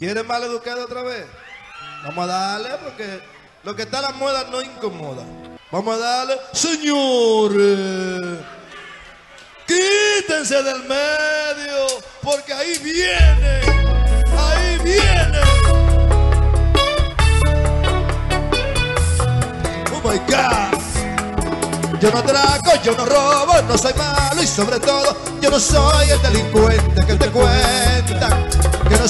¿Quieren mal educado otra vez? Vamos a darle porque lo que está a la moda no incomoda. Vamos a darle, señores. Quítense del medio porque ahí viene. Ahí viene. Oh my God. Yo no atraco, yo no robo, no soy malo y sobre todo yo no soy el delincuente que te cuentan. Que no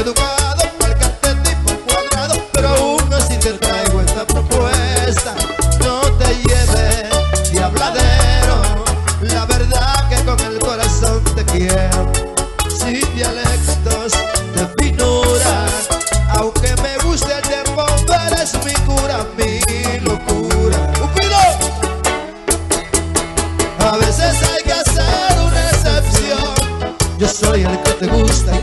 educado, marcante tipo cuadrado, pero aún así te traigo esta propuesta. No te lleves de habladero, la verdad que con el corazón te quiero. Sin dialectos de finura, aunque me guste el tiempo, eres mi cura, mi locura. ¡Cupido! A veces hay que hacer una excepción. Yo soy el que te gusta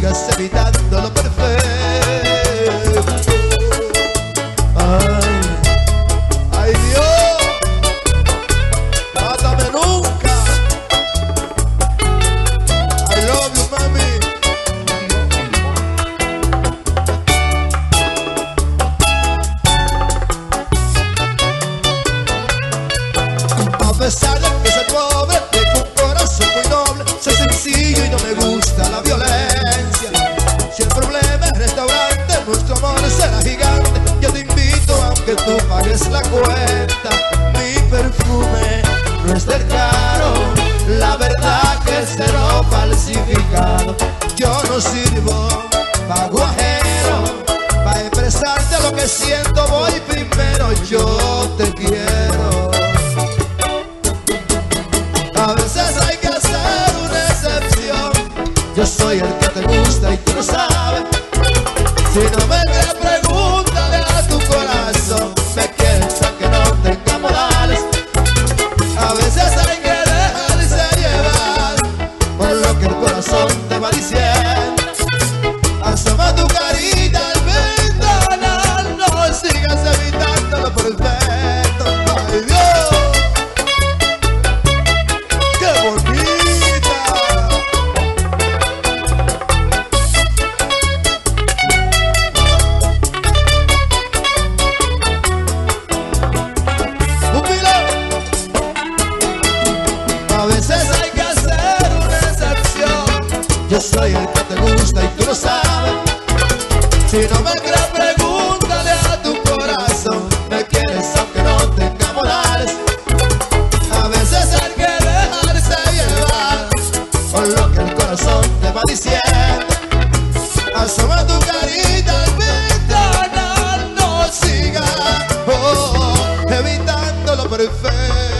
sigas evitando nuestro amor será gigante. Yo te invito aunque tú pagues la cuenta. Mi perfume no es del caro, la verdad que es cero falsificado. Yo no sirvo pago ajeno, para expresarte lo que siento voy primero. Yo te quiero. A veces hay que hacer una excepción. Yo soy el que te gusta y tú lo sabes. Si no Yo soy el que te gusta y tú lo sabes. Si no me crees pregúntale a tu corazón. Me quieres aunque no te enamorares A veces hay que dejarse llevar Por lo que el corazón te va diciendo. Asoma tu carita al ventanal No sigas oh, oh, evitando lo perfecto.